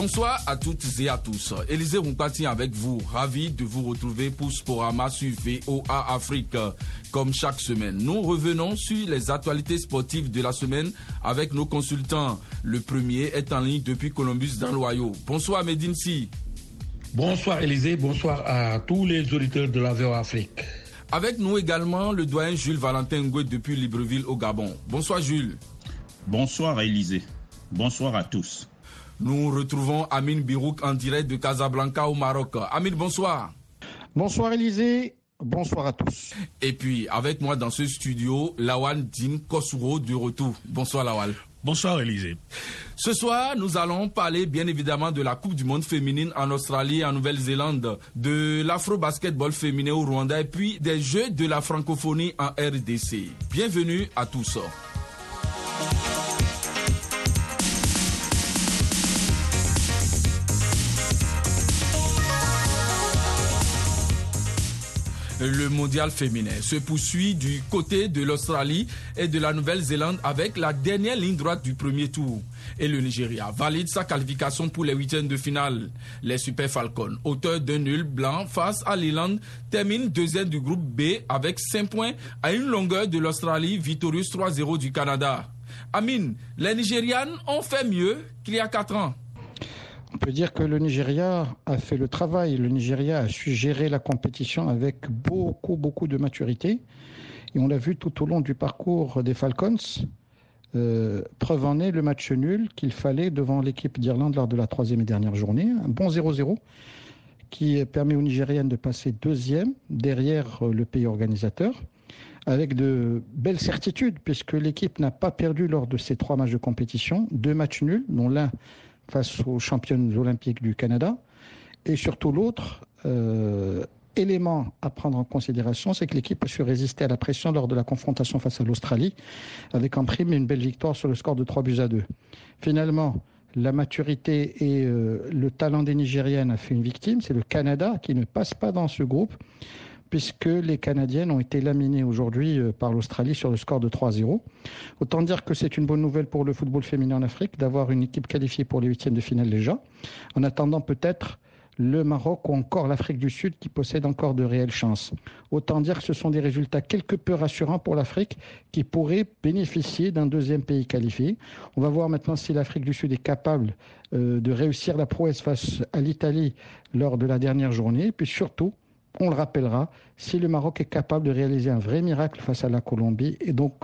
Bonsoir à toutes et à tous. Élisée Roukati avec vous. Ravi de vous retrouver pour Sporama sur VOA Afrique. Comme chaque semaine, nous revenons sur les actualités sportives de la semaine avec nos consultants. Le premier est en ligne depuis Columbus dans l'Ohio. Bonsoir Medine Si. Bonsoir Élisée, bonsoir à tous les auditeurs de la VOA Afrique. Avec nous également le doyen Jules Valentin Ngoué depuis Libreville au Gabon. Bonsoir Jules. Bonsoir Élisée. Bonsoir à tous. Nous retrouvons Amine Birouk en direct de Casablanca au Maroc. Amine, bonsoir. Bonsoir Élisée. Bonsoir à tous. Et puis, avec moi dans ce studio, Lawal Din Kosuro de retour. Bonsoir Lawal. Bonsoir Élisée. Ce soir, nous allons parler bien évidemment de la Coupe du monde féminine en Australie et en Nouvelle-Zélande, de l'afro-basketball féminin au Rwanda et puis des Jeux de la francophonie en RDC. Bienvenue à tous. Le mondial féminin se poursuit du côté de l'Australie et de la Nouvelle-Zélande avec la dernière ligne droite du premier tour. Et le Nigeria valide sa qualification pour les huitièmes de finale. Les Super Falcons, auteurs d'un nul blanc face à l'Irlande, terminent deuxième du groupe B avec 5 points à une longueur de l'Australie, victorieuse 3-0 du Canada. Amine, les Nigérianes ont fait mieux qu'il y a 4 ans. On peut dire que le Nigeria a fait le travail. Le Nigeria a su gérer la compétition avec beaucoup, beaucoup de maturité. Et on l'a vu tout au long du parcours des Falcons. Euh, preuve en est le match nul qu'il fallait devant l'équipe d'Irlande lors de la troisième et dernière journée. Un bon 0-0 qui permet aux Nigériennes de passer deuxième derrière le pays organisateur avec de belles certitudes puisque l'équipe n'a pas perdu lors de ces trois matchs de compétition. Deux matchs nuls, dont l'un face aux championnes olympiques du Canada. Et surtout l'autre euh, élément à prendre en considération, c'est que l'équipe a su résister à la pression lors de la confrontation face à l'Australie, avec en prime une belle victoire sur le score de 3 buts à 2. Finalement, la maturité et euh, le talent des Nigériennes a fait une victime, c'est le Canada qui ne passe pas dans ce groupe puisque les Canadiennes ont été laminées aujourd'hui euh, par l'Australie sur le score de 3-0. Autant dire que c'est une bonne nouvelle pour le football féminin en Afrique d'avoir une équipe qualifiée pour les huitièmes de finale déjà, en attendant peut-être le Maroc ou encore l'Afrique du Sud qui possèdent encore de réelles chances. Autant dire que ce sont des résultats quelque peu rassurants pour l'Afrique qui pourrait bénéficier d'un deuxième pays qualifié. On va voir maintenant si l'Afrique du Sud est capable euh, de réussir la prouesse face à l'Italie lors de la dernière journée. Puis surtout, on le rappellera, si le Maroc est capable de réaliser un vrai miracle face à la Colombie et donc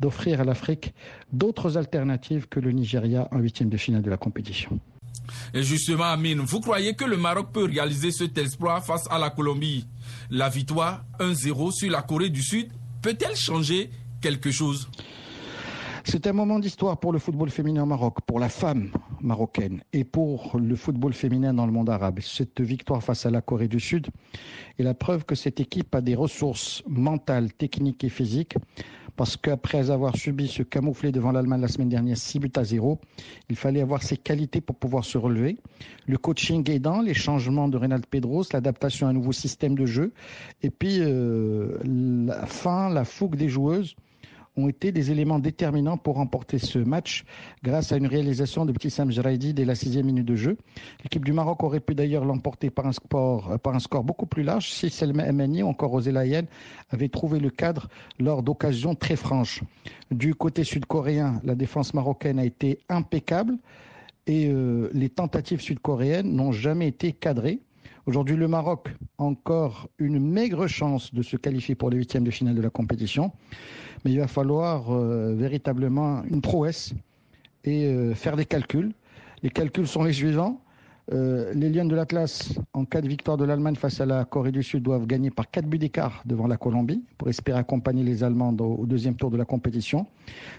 d'offrir à l'Afrique d'autres alternatives que le Nigeria en huitième de finale de la compétition. Et justement, Amine, vous croyez que le Maroc peut réaliser cet exploit face à la Colombie? La victoire 1-0 sur la Corée du Sud peut-elle changer quelque chose? C'est un moment d'histoire pour le football féminin au Maroc, pour la femme marocaine et pour le football féminin dans le monde arabe. Cette victoire face à la Corée du Sud est la preuve que cette équipe a des ressources mentales, techniques et physiques parce qu'après avoir subi ce camouflet devant l'Allemagne la semaine dernière, 6 buts à 0, il fallait avoir ses qualités pour pouvoir se relever. Le coaching aidant, les changements de Reynald Pedros, l'adaptation à un nouveau système de jeu, et puis euh, la fin, la fougue des joueuses ont été des éléments déterminants pour remporter ce match grâce à une réalisation de Petit Sam Jraidi dès la sixième minute de jeu. L'équipe du Maroc aurait pu d'ailleurs l'emporter par un, score, beaucoup plus large si Selma Emeni ou encore Roselayen avaient trouvé le cadre lors d'occasions très franches. Du côté sud-coréen, la défense marocaine a été impeccable et euh, les tentatives sud-coréennes n'ont jamais été cadrées. Aujourd'hui, le Maroc a encore une maigre chance de se qualifier pour les huitièmes de finale de la compétition mais il va falloir euh, véritablement une prouesse et euh, faire des calculs. Les calculs sont les suivants. Euh, les Lions de l'Atlas, en cas de victoire de l'Allemagne face à la Corée du Sud, doivent gagner par 4 buts d'écart devant la Colombie pour espérer accompagner les Allemands au, deuxième tour de la compétition.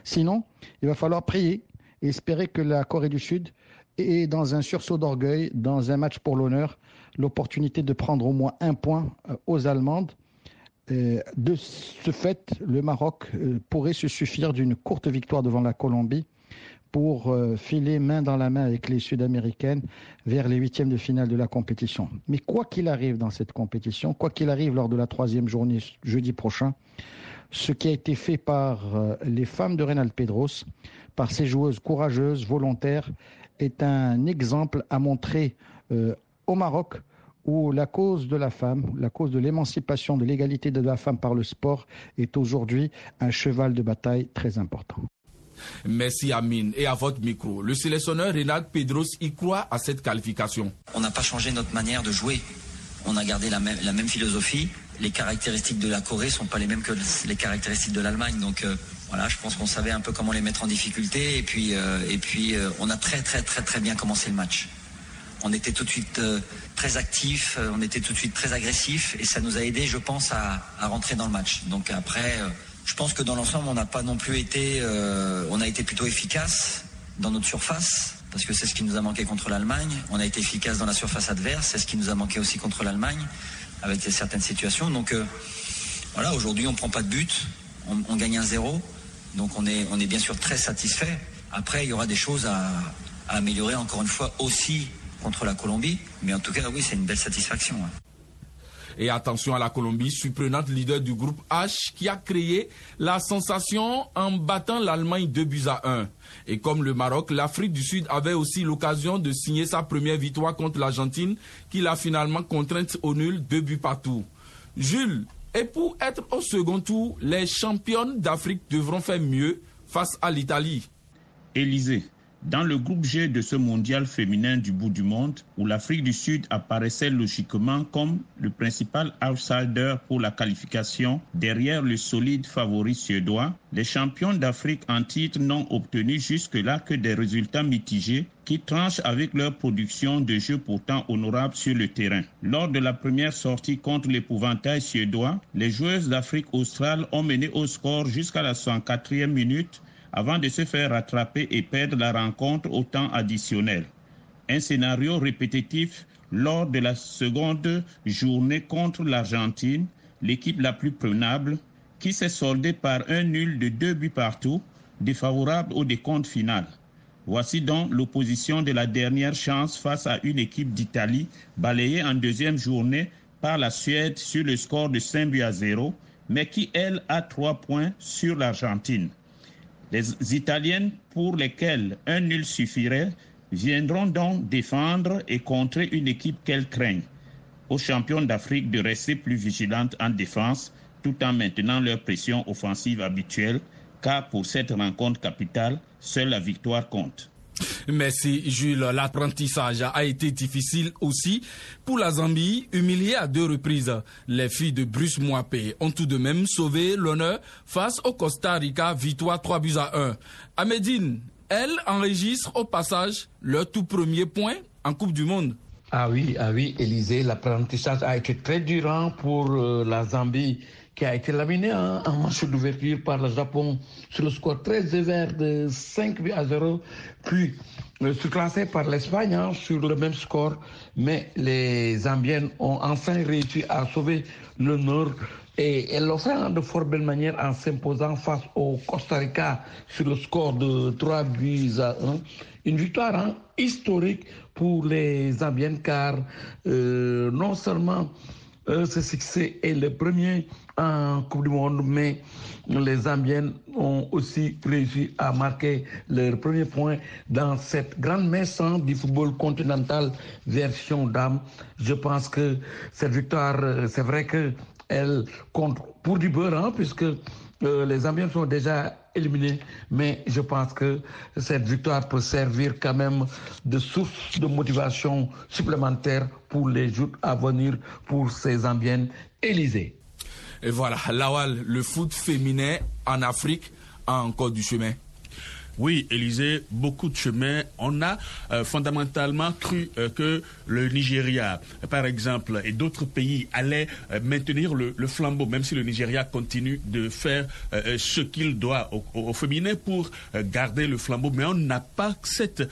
Sinon, il va falloir prier et espérer que la Corée du Sud ait, dans un sursaut d'orgueil, dans un match pour l'honneur, l'opportunité de prendre au moins un point aux Allemandes euh, de ce fait, le Maroc euh, pourrait se suffire d'une courte victoire devant la Colombie pour euh, filer main dans la main avec les Sud-Américaines vers les huitièmes de finale de la compétition. Mais quoi qu'il arrive dans cette compétition, quoi qu'il arrive lors de la troisième journée jeudi prochain, ce qui a été fait par euh, les femmes de Reynald Pedros, par ces joueuses courageuses, volontaires, est un exemple à montrer euh, au Maroc où la cause de la femme, la cause de l'émancipation, de l'égalité de la femme par le sport est aujourd'hui un cheval de bataille très important. Merci Amine. Et à votre micro, le sélectionneur Renald Pedros y croit à cette qualification. On n'a pas changé notre manière de jouer. On a gardé la même, la même philosophie. Les caractéristiques de la Corée sont pas les mêmes que les caractéristiques de l'Allemagne. Donc euh, voilà, je pense qu'on savait un peu comment les mettre en difficulté. Et puis, euh, et puis euh, on a très très très très bien commencé le match. On était tout de suite très actif, on était tout de suite très agressif et ça nous a aidé, je pense, à, à rentrer dans le match. Donc après, je pense que dans l'ensemble, on n'a pas non plus été, on a été plutôt efficace dans notre surface parce que c'est ce qui nous a manqué contre l'Allemagne. On a été efficace dans la surface adverse, c'est ce qui nous a manqué aussi contre l'Allemagne avec certaines situations. Donc voilà, aujourd'hui on prend pas de but, on gagne un zéro. Donc on est, on est bien sûr très satisfait. Après, il y aura des choses à, améliorer encore une fois aussi contre la Colombie. Mais en tout cas, oui, c'est une belle satisfaction. Et attention à la Colombie, surprenante leader du groupe H qui a créé la sensation en battant l'Allemagne 2 buts à 1. Et comme le Maroc, l'Afrique du Sud avait aussi l'occasion de signer sa première victoire contre l'Argentine qu'il a finalement contrainte au nul 2 buts partout. Jules, et pour être au second tour, les championnes d'Afrique devront faire mieux face à l'Italie. Élysée, dans le groupe G de ce mondial féminin du bout du monde, où l'Afrique du Sud apparaissait logiquement comme le principal outsider pour la qualification derrière le solide favori suédois, les champions d'Afrique en titre n'ont obtenu jusque-là que des résultats mitigés qui tranchent avec leur production de jeux pourtant honorables sur le terrain. Lors de la première sortie contre l'épouvantail suédois, les joueuses d'Afrique australe ont mené au score jusqu'à la 104e minute avant de se faire rattraper et perdre la rencontre au temps additionnel. Un scénario répétitif lors de la seconde journée contre l'Argentine, l'équipe la plus prenable, qui s'est soldée par un nul de deux buts partout, défavorable au décompte final. Voici donc l'opposition de la dernière chance face à une équipe d'Italie balayée en deuxième journée par la Suède sur le score de 5 buts à 0, mais qui, elle, a trois points sur l'Argentine. Les Italiennes, pour lesquelles un nul suffirait, viendront donc défendre et contrer une équipe qu'elles craignent. Aux champions d'Afrique de rester plus vigilantes en défense, tout en maintenant leur pression offensive habituelle, car pour cette rencontre capitale, seule la victoire compte. Merci Jules. L'apprentissage a été difficile aussi pour la Zambie, humiliée à deux reprises. Les filles de Bruce Moapé ont tout de même sauvé l'honneur face au Costa Rica, victoire 3 buts à 1. À Médine, elles enregistrent au passage leur tout premier point en Coupe du Monde. Ah oui, ah oui, Élysée, l'apprentissage a été très durant pour euh, la Zambie qui a été laminé en, en match d'ouverture par le Japon sur le score très sévère de 5 buts à 0, puis euh, surclassé par l'Espagne hein, sur le même score. Mais les Zambiennes ont enfin réussi à sauver l'honneur et elles l'ont fait hein, de fort belle manière en s'imposant face au Costa Rica sur le score de 3 buts à 1. Une victoire hein, historique pour les Zambiennes car euh, non seulement ce succès est le premier en Coupe du Monde, mais les Zambiennes ont aussi réussi à marquer leur premier point dans cette grande messe hein, du football continental version dame. Je pense que cette victoire, euh, c'est vrai que elle compte pour du beurre, hein, puisque euh, les Zambiennes sont déjà éliminés, mais je pense que cette victoire peut servir quand même de source de motivation supplémentaire pour les jours à venir pour ces Zambiennes Élysées. Et voilà, Lawal, le foot féminin en Afrique a encore du chemin. Oui, Élysée, beaucoup de chemin. On a euh, fondamentalement cru euh, que le Nigeria, par exemple, et d'autres pays allaient euh, maintenir le, le, flambeau, même si le Nigeria continue de faire ce qu'il doit au, au, féminin pour garder le flambeau. Mais on n'a pas cette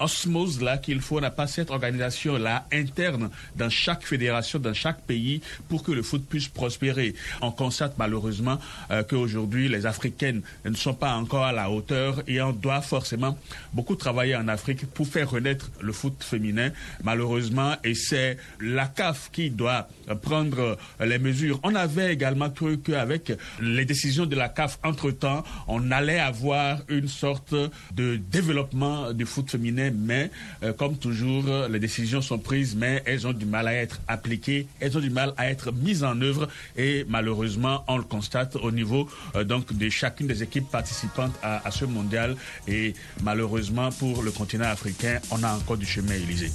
osmose-là qu'il faut, on n'a pas cette organisation-là interne dans chaque fédération, dans chaque pays, pour que le foot puisse prospérer. On constate malheureusement qu'aujourd'hui, les Africaines ne sont pas encore à la hauteur et on doit forcément beaucoup travailler en Afrique pour faire renaître le foot féminin, malheureusement, et c'est la CAF qui doit prendre les mesures. On avait également cru qu'avec les décisions de la CAF, entre-temps, on allait avoir une sorte de développement du foot féminin, mais euh, comme toujours, les décisions sont prises, mais elles ont du mal à être appliquées, elles ont du mal à être mises en œuvre, et malheureusement, on le constate au niveau euh, donc de chacune des équipes participantes à, à ce mondial, et malheureusement pour le continent africain, on a encore du chemin, Élysée.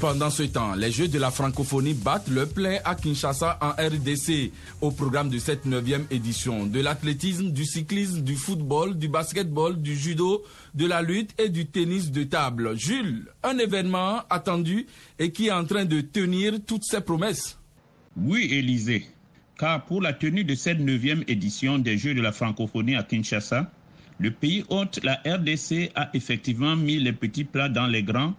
Pendant ce temps, les Jeux de la francophonie battent le plein à Kinshasa en RDC au programme de cette 9e édition. De l'athlétisme, du cyclisme, du football, du basketball, du judo, de la lutte et du tennis de table. Jules, un événement attendu et qui est en train de tenir toutes ses promesses. Oui, Élisée, car pour la tenue de cette 9e édition des Jeux de la francophonie à Kinshasa, le pays hôte, la RDC, a effectivement mis les petits plats dans les grands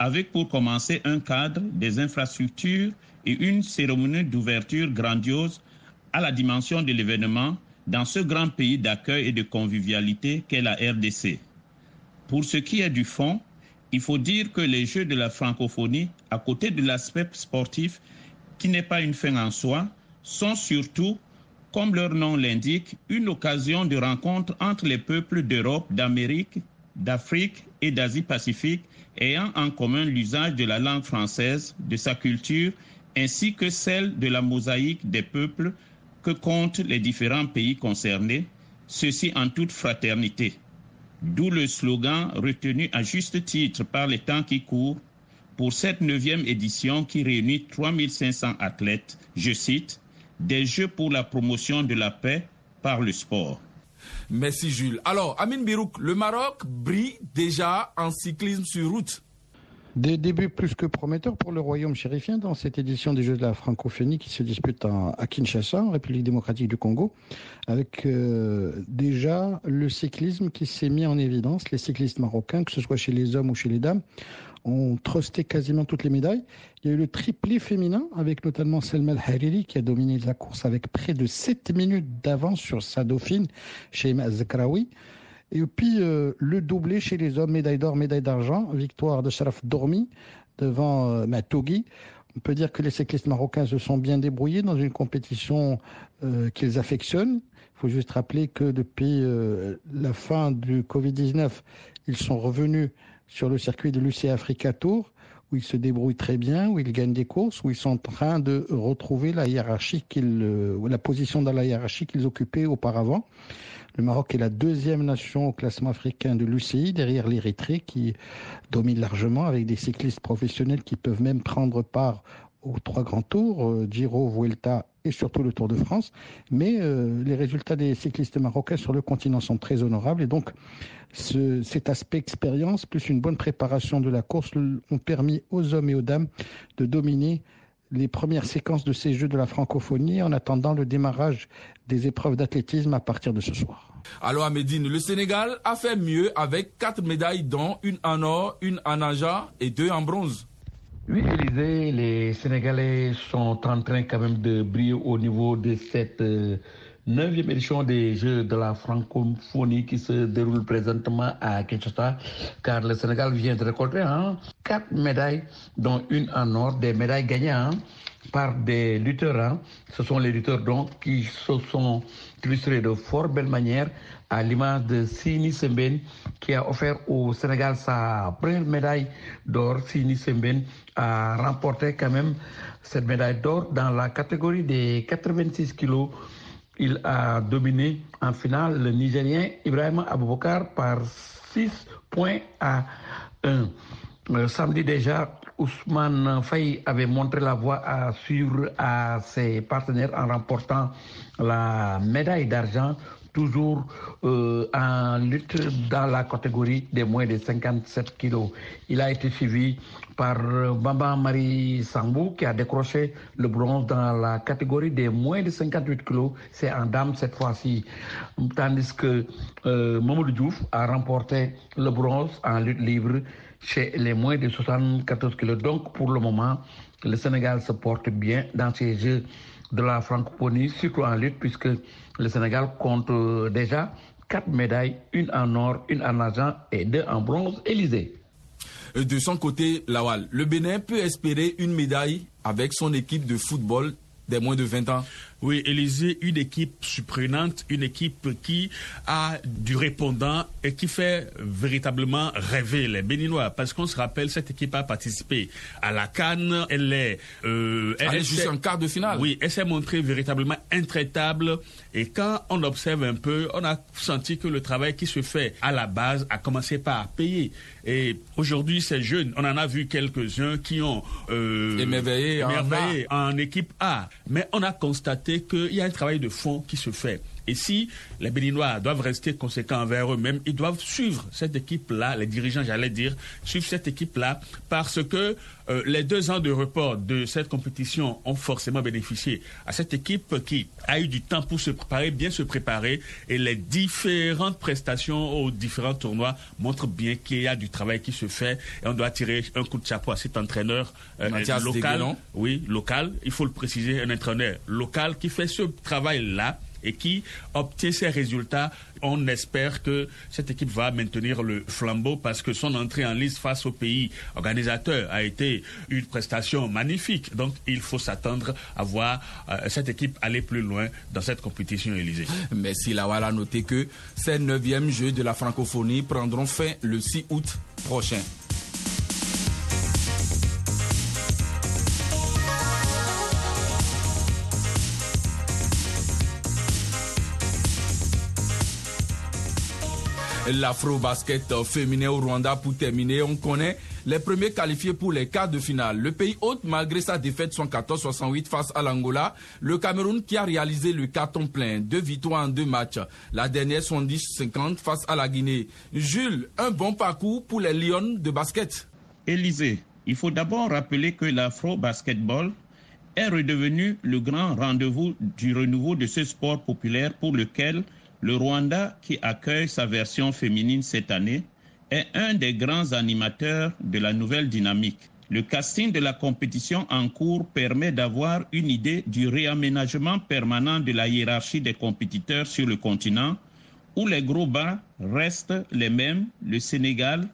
avec pour commencer un cadre, des infrastructures et une cérémonie d'ouverture grandiose à la dimension de l'événement dans ce grand pays d'accueil et de convivialité qu'est la RDC. Pour ce qui est du fond, il faut dire que les Jeux de la francophonie, à côté de l'aspect sportif, qui n'est pas une fin en soi, sont surtout, comme leur nom l'indique, une occasion de rencontre entre les peuples d'Europe, d'Amérique, d'Afrique et d'Asie-Pacifique ayant en commun l'usage de la langue française, de sa culture, ainsi que celle de la mosaïque des peuples que comptent les différents pays concernés, ceci en toute fraternité. D'où le slogan retenu à juste titre par les temps qui courent pour cette neuvième édition qui réunit 3500 athlètes, je cite, des Jeux pour la promotion de la paix par le sport. Merci Jules. Alors, Amine Birouk, le Maroc brille déjà en cyclisme sur route. Des débuts plus que prometteurs pour le royaume chérifien dans cette édition des Jeux de la francophonie qui se dispute à Kinshasa, en République démocratique du Congo, avec euh, déjà le cyclisme qui s'est mis en évidence, les cyclistes marocains, que ce soit chez les hommes ou chez les dames, ont trusté quasiment toutes les médailles. Il y a eu le triplé féminin avec notamment Selma Hariri qui a dominé la course avec près de 7 minutes d'avance sur sa dauphine, Sheima Zakraoui. Et puis euh, le doublé chez les hommes, médaille d'or, médaille d'argent, victoire de Sharaf Dormi devant euh. On peut dire que les cyclistes marocains se sont bien débrouillés dans une compétition euh, qu'ils affectionnent. Il faut juste rappeler que depuis la fin du Covid-19, ils sont revenus sur le circuit de l'UC Africa Tour, où ils se débrouillent très bien, où ils gagnent des courses, où ils sont en train de retrouver la hiérarchie qu'ils, la position dans la hiérarchie qu'ils occupaient auparavant. Le Maroc est la deuxième nation au classement africain de l'UCI, derrière l'Érythrée qui domine largement avec des cyclistes professionnels qui peuvent même prendre part aux trois grands tours, euh, Giro, Vuelta et surtout le Tour de France. Mais euh, les résultats des cyclistes marocains sur le continent sont très honorables et donc ce, cet aspect expérience plus une bonne préparation de la course ont permis aux hommes et aux dames de dominer les premières séquences de ces Jeux de la francophonie en attendant le démarrage des épreuves d'athlétisme à partir de ce soir. Alors à le Sénégal a fait mieux avec quatre médailles dont une en or, une en argent et deux en bronze. Oui, Élisée, les Sénégalais sont en train quand même de briller au niveau de cette euh, neuvième édition des Jeux de la francophonie qui se déroule présentement à Kinshasa, car le Sénégal vient de récolter hein, quatre médailles, dont une en or, des médailles gagnées hein, par des lutteurs. Hein. Ce sont les lutteurs donc qui se sont illustrés de fort belle manière à l'image de Sini Semben qui a offert au Sénégal sa première médaille d'or. Sini Semben a remporté quand même cette médaille d'or dans la catégorie des 86 kilos il a dominé en finale le Nigérien Ibrahim Aboubakar par 6 points à 1. Euh, samedi déjà, Ousmane Faye avait montré la voie à suivre à ses partenaires en remportant la médaille d'argent toujours euh, en lutte dans la catégorie des moins de 57 kilos. Il a été suivi par euh, Bamba Marie Sambou qui a décroché le bronze dans la catégorie des moins de 58 kilos. C'est en dame cette fois-ci. Tandis que euh, Mamoudou Diouf a remporté le bronze en lutte libre. Chez les moins de 74 kilos. Donc, pour le moment, le Sénégal se porte bien dans ces Jeux de la francophonie, surtout en lutte, puisque le Sénégal compte euh, déjà quatre médailles, une en or, une en argent et deux en bronze. Élysée. De son côté, Lawal, le Bénin peut espérer une médaille avec son équipe de football des moins de 20 ans oui, Élysée, une équipe surprenante, une équipe qui a du répondant et qui fait véritablement rêver les Béninois. Parce qu'on se rappelle, cette équipe a participé à la Cannes. Elle est... Euh, elle, est juste en quart de finale. Oui, elle s'est montrée véritablement intraitable. Et quand on observe un peu, on a senti que le travail qui se fait à la base a commencé par payer. Et aujourd'hui, ces jeunes, on en a vu quelques-uns qui ont euh, émerveillé, émerveillé en, en équipe A. Mais on a constaté qu'il y a un travail de fond qui se fait. Et si les Béninois doivent rester conséquents envers eux-mêmes, ils doivent suivre cette équipe-là, les dirigeants, j'allais dire, suivre cette équipe-là, parce que euh, les deux ans de report de cette compétition ont forcément bénéficié à cette équipe qui a eu du temps pour se préparer, bien se préparer, et les différentes prestations aux différents tournois montrent bien qu'il y a du travail qui se fait, et on doit tirer un coup de chapeau à cet entraîneur euh, local. Oui, local, il faut le préciser, un entraîneur local qui fait ce travail-là et qui obtient ces résultats, on espère que cette équipe va maintenir le flambeau parce que son entrée en liste face au pays organisateur a été une prestation magnifique. Donc il faut s'attendre à voir euh, cette équipe aller plus loin dans cette compétition Élysée. Merci Lawal a noté que ces neuvièmes Jeux de la francophonie prendront fin le 6 août prochain. L'afro-basket féminin au Rwanda pour terminer. On connaît les premiers qualifiés pour les quarts de finale. Le pays hôte, malgré sa défaite 114-68 face à l'Angola, le Cameroun qui a réalisé le carton plein, deux victoires en deux matchs. La dernière 70-50 face à la Guinée. Jules, un bon parcours pour les Lions de basket. Élysée, il faut d'abord rappeler que l'afro-basketball est redevenu le grand rendez-vous du renouveau de ce sport populaire pour lequel le Rwanda, qui accueille sa version féminine cette année, est un des grands animateurs de la nouvelle dynamique. Le casting de la compétition en cours permet d'avoir une idée du réaménagement permanent de la hiérarchie des compétiteurs sur le continent, où les gros bas restent les mêmes, le Sénégal,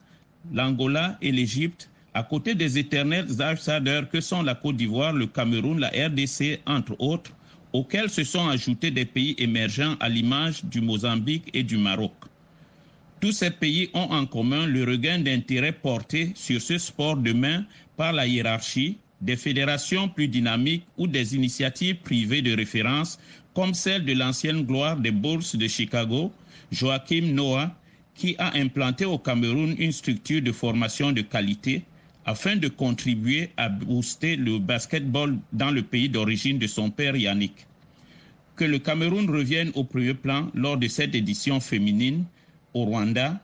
l'Angola et l'Égypte, à côté des éternels outsiders que sont la Côte d'Ivoire, le Cameroun, la RDC, entre autres, auxquels se sont ajoutés des pays émergents à l'image du Mozambique et du Maroc. Tous ces pays ont en commun le regain d'intérêt porté sur ce sport de main par la hiérarchie, des fédérations plus dynamiques ou des initiatives privées de référence comme celle de l'ancienne gloire des bourses de Chicago, Joachim Noah, qui a implanté au Cameroun une structure de formation de qualité afin de contribuer à booster le basketball dans le pays d'origine de son père Yannick. Que le Cameroun revienne au premier plan lors de cette édition féminine au Rwanda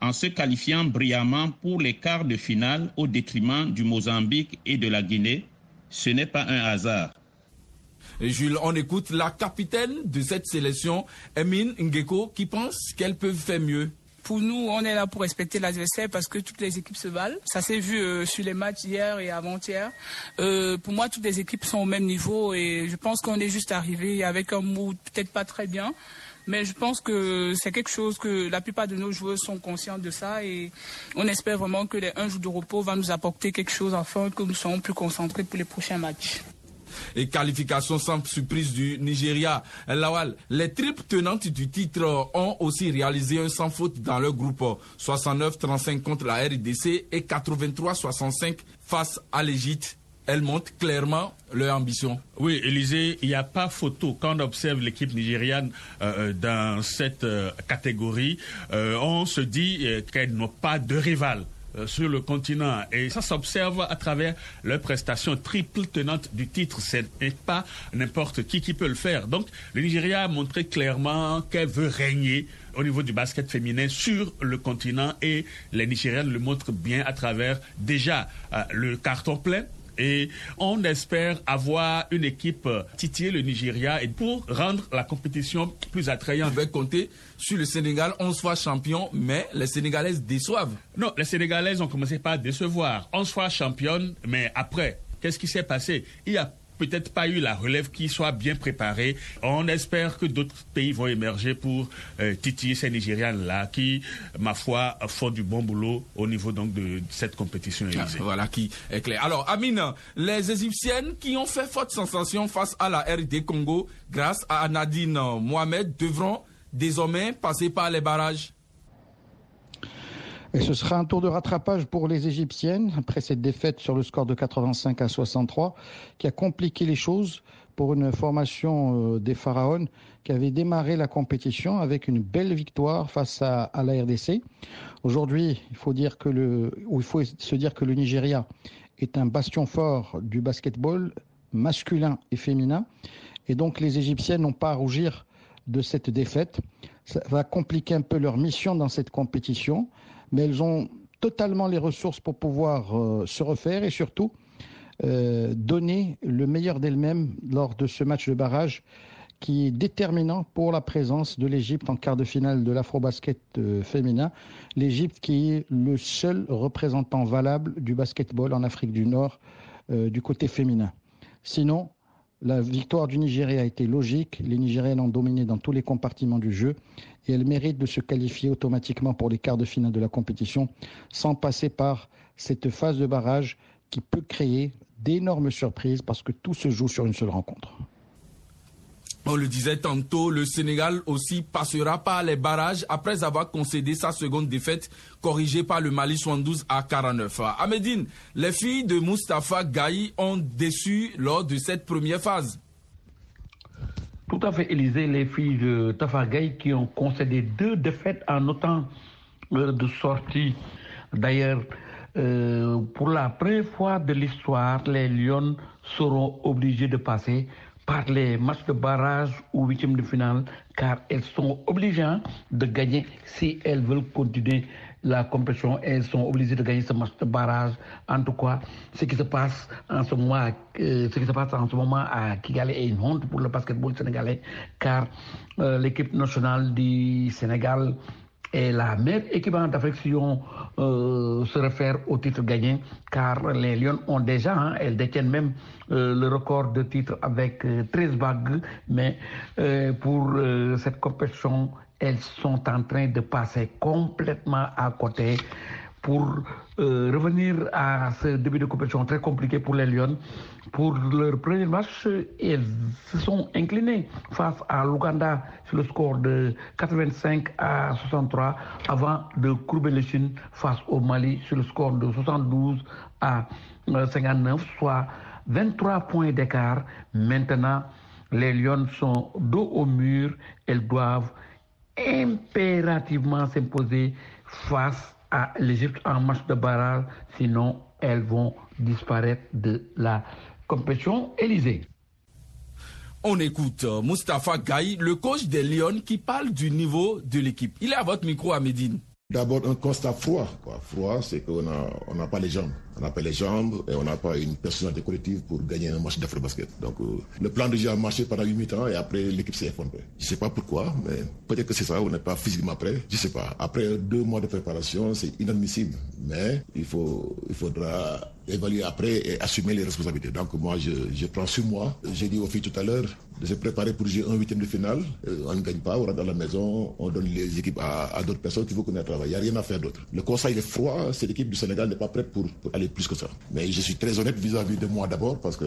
en se qualifiant brillamment pour les quarts de finale au détriment du Mozambique et de la Guinée, ce n'est pas un hasard. Jules, on écoute la capitaine de cette sélection, Emine Ngeko, qui pense qu'elle peut faire mieux pour nous, on est là pour respecter l'adversaire parce que toutes les équipes se valent. Ça s'est vu euh, sur les matchs hier et avant-hier. Euh, pour moi, toutes les équipes sont au même niveau et je pense qu'on est juste arrivé avec un mood peut-être pas très bien. Mais je pense que c'est quelque chose que la plupart de nos joueurs sont conscients de ça et on espère vraiment que les un jour de repos va nous apporter quelque chose afin que nous soyons plus concentrés pour les prochains matchs et qualification sans surprise du Nigeria. Lawal, les triples tenantes du titre ont aussi réalisé un sans faute dans leur groupe 69-35 contre la RDC et 83-65 face à l'Égypte elles montrent clairement leur ambition. Oui, Élisée, il n'y a pas photo. Quand on observe l'équipe nigériane euh, euh, dans cette euh, catégorie, on se dit qu'elles n'ont pas de rival. Euh, sur le continent. Et ça s'observe à travers leurs prestations triple tenantes du titre. Ce n'est pas n'importe qui qui peut le faire. Donc, le Nigeria a montré clairement qu'elle veut régner au niveau du basket féminin sur le continent et les Nigériennes le montrent bien à travers déjà euh, le carton plein Et on espère avoir une équipe titiller le Nigeria et pour rendre la compétition plus attrayante. On va compter sur le Sénégal 11 fois champion, mais les Sénégalaises déçoivent. Non, les Sénégalaises ont commencé par décevoir. 11 fois championne, mais après, qu'est-ce qui s'est passé? Il y a peut-être pas eu la relève qui soit bien préparée. On espère que d'autres pays vont émerger pour euh, titiller ces Nigérians-là qui, ma foi, font du bon boulot au niveau donc de cette compétition ah, voilà qui est clair. Alors, Amine, les Égyptiennes qui ont fait forte sensation face à la RD Congo grâce à Nadine Mohamed devront désormais passer par les barrages et ce sera un tour de rattrapage pour les Égyptiennes après cette défaite sur le score de 85 à 63 qui a compliqué les choses pour une formation euh, des Pharaons qui avait démarré la compétition avec une belle victoire face à, la RDC. Aujourd'hui, il faut dire que le, il faut se dire que le Nigeria est un bastion fort du basketball masculin et féminin. Et donc les Égyptiennes n'ont pas à rougir de cette défaite. Ça va compliquer un peu leur mission dans cette compétition mais elles ont totalement les ressources pour pouvoir euh, se refaire et surtout euh, donner le meilleur d'elles-mêmes lors de ce match de barrage qui est déterminant pour la présence de l'Égypte en quart de finale de l'afro-basket euh, féminin. L'Égypte qui est le seul représentant valable du basketball en Afrique du Nord du côté féminin. Sinon, la victoire du Nigeria a été logique. Les Nigériennes ont dominé dans tous les compartiments du jeu et elles méritent de se qualifier automatiquement pour les quarts de finale de la compétition sans passer par cette phase de barrage qui peut créer d'énormes surprises parce que tout se joue sur une seule rencontre. On le disait tantôt, le Sénégal aussi passera par les barrages après avoir concédé sa seconde défaite corrigée par le Mali 72 à 49. À Médine, les filles de Mustapha Gaï ont déçu lors de cette première phase. Tout à fait, Élisée, les filles de Tafa Gaï qui ont concédé deux défaites en autant euh, de sorties. D'ailleurs, euh, pour la première fois de l'histoire, les Lions seront obligés de passer par les matchs de barrage ou huitième de finale, car elles sont obligées de gagner si elles veulent continuer la compétition. Elles sont obligées de gagner ce match de barrage. En tout cas, ce qui se passe en ce moment, euh, ce qui se passe en ce à Kigali est une honte pour le basketball sénégalais, car euh, l'équipe nationale du Sénégal est la meilleure équipe en Afrique si on euh, se réfère au titre gagné, car les Lions ont déjà, hein, elles détiennent même euh, le record de titres avec 13 euh, bagues, mais pour cette compétition, elles sont en train de passer complètement à côté pour euh, revenir à ce début de compétition très compliqué pour les Lions. Pour leur premier match, ils se sont inclinés face à l'Ouganda sur le score de 85 à 63 avant de courber les Chines face au Mali sur le score de 72 à 59, soit 23 points d'écart. Maintenant, les Lions sont dos au mur. Elles doivent impérativement s'imposer face à l'Égypte en match de barrage, sinon elles vont disparaître de la compétition Élysée. On écoute euh, Mustapha Gaï, le coach des Lions, qui parle du niveau de l'équipe. Il est à votre micro à Médine. D'abord, un constat froid. Froid, c'est qu'on n'a pas les jambes. On n'a pas les jambes et on n'a pas une personnalité collective pour gagner un match d'afro-basket. Donc, euh, le plan de jeu a marché pendant 8 ans et après, l'équipe s'est effondrée. Je ne sais pas pourquoi, mais peut-être que c'est ça, on n'est pas physiquement prêt. Je ne sais pas. Après deux mois de préparation, c'est inadmissible. Mais il, faut, il faudra évaluer après et assumer les responsabilités. Donc, moi, je, prends sur moi. J'ai dit aux filles tout à l'heure de se préparer pour jouer un huitième de finale. Euh, on ne gagne pas, on rentre dans la maison, on donne les équipes à, d'autres personnes qui vont connaître le travail. Il n'y a rien à faire d'autre. Le conseil est froid, c'est l'équipe du Sénégal n'est pas prête pour, aller plus que ça. Mais je suis très honnête vis-à-vis de moi d'abord parce que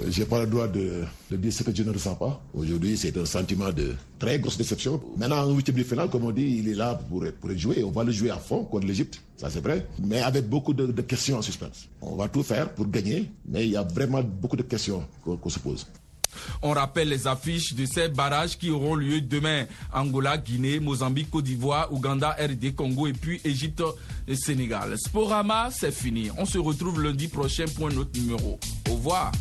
euh, je n'ai pas le droit de, dire ce que je ne ressens pas. Aujourd'hui, c'est un sentiment de très grosse déception. Maintenant, en huitième de finale, comme on dit, il est là pour, pour jouer. On va le jouer à fond contre l'Égypte, ça c'est vrai. Mais avec beaucoup de, questions en suspens. On va tout faire pour gagner, mais il y a vraiment beaucoup de questions qu'on se pose. On rappelle les affiches de ces barrages qui auront lieu demain. Angola, Guinée, Mozambique, Côte d'Ivoire, Ouganda, RD, Congo et puis Égypte et Sénégal. Sporama, c'est fini. On se retrouve lundi prochain pour un autre numéro. Au revoir.